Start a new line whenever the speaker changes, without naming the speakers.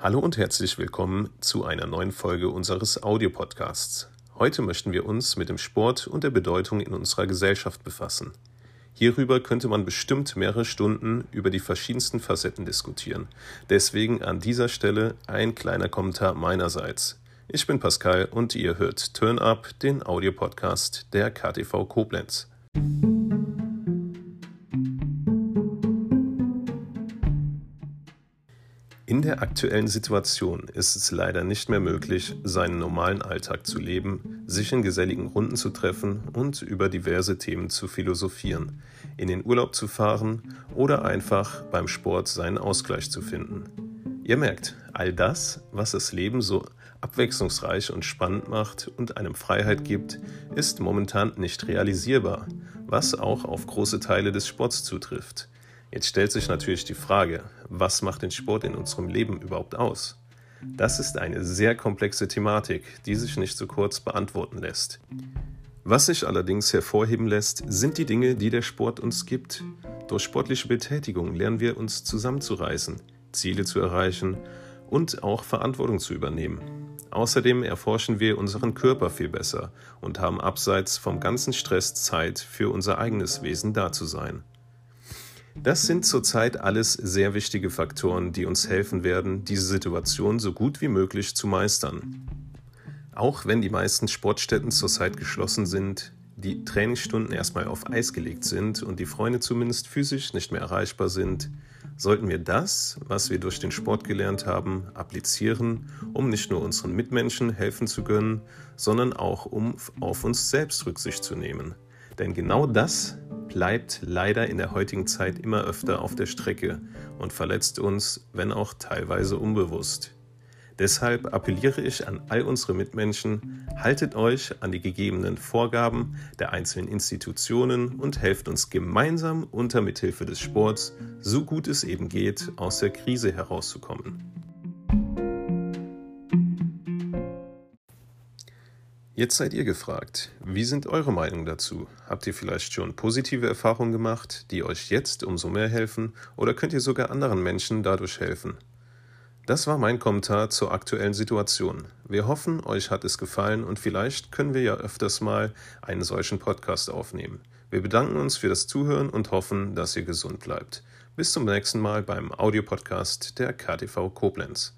Hallo und herzlich willkommen zu einer neuen Folge unseres Audiopodcasts. Heute möchten wir uns mit dem Sport und der Bedeutung in unserer Gesellschaft befassen. Hierüber könnte man bestimmt mehrere Stunden über die verschiedensten Facetten diskutieren. Deswegen an dieser Stelle ein kleiner Kommentar meinerseits. Ich bin Pascal und ihr hört Turn Up, den Audiopodcast der KTV Koblenz. In der aktuellen Situation ist es leider nicht mehr möglich, seinen normalen Alltag zu leben, sich in geselligen Runden zu treffen und über diverse Themen zu philosophieren, in den Urlaub zu fahren oder einfach beim Sport seinen Ausgleich zu finden. Ihr merkt, all das, was das Leben so abwechslungsreich und spannend macht und einem Freiheit gibt, ist momentan nicht realisierbar, was auch auf große Teile des Sports zutrifft. Jetzt stellt sich natürlich die Frage, was macht den Sport in unserem Leben überhaupt aus? Das ist eine sehr komplexe Thematik, die sich nicht so kurz beantworten lässt. Was sich allerdings hervorheben lässt, sind die Dinge, die der Sport uns gibt. Durch sportliche Betätigung lernen wir uns zusammenzureißen, Ziele zu erreichen und auch Verantwortung zu übernehmen. Außerdem erforschen wir unseren Körper viel besser und haben abseits vom ganzen Stress Zeit für unser eigenes Wesen da zu sein. Das sind zurzeit alles sehr wichtige Faktoren, die uns helfen werden, diese Situation so gut wie möglich zu meistern. Auch wenn die meisten Sportstätten zurzeit geschlossen sind, die Trainingsstunden erstmal auf Eis gelegt sind und die Freunde zumindest physisch nicht mehr erreichbar sind, sollten wir das, was wir durch den Sport gelernt haben, applizieren, um nicht nur unseren Mitmenschen helfen zu können, sondern auch um auf uns selbst Rücksicht zu nehmen. Denn genau das bleibt leider in der heutigen Zeit immer öfter auf der Strecke und verletzt uns, wenn auch teilweise unbewusst. Deshalb appelliere ich an all unsere Mitmenschen, haltet euch an die gegebenen Vorgaben der einzelnen Institutionen und helft uns gemeinsam unter Mithilfe des Sports, so gut es eben geht, aus der Krise herauszukommen. Jetzt seid ihr gefragt. Wie sind eure Meinungen dazu? Habt ihr vielleicht schon positive Erfahrungen gemacht, die euch jetzt umso mehr helfen, oder könnt ihr sogar anderen Menschen dadurch helfen? Das war mein Kommentar zur aktuellen Situation. Wir hoffen, euch hat es gefallen und vielleicht können wir ja öfters mal einen solchen Podcast aufnehmen. Wir bedanken uns für das Zuhören und hoffen, dass ihr gesund bleibt. Bis zum nächsten Mal beim Audiopodcast der KTV Koblenz.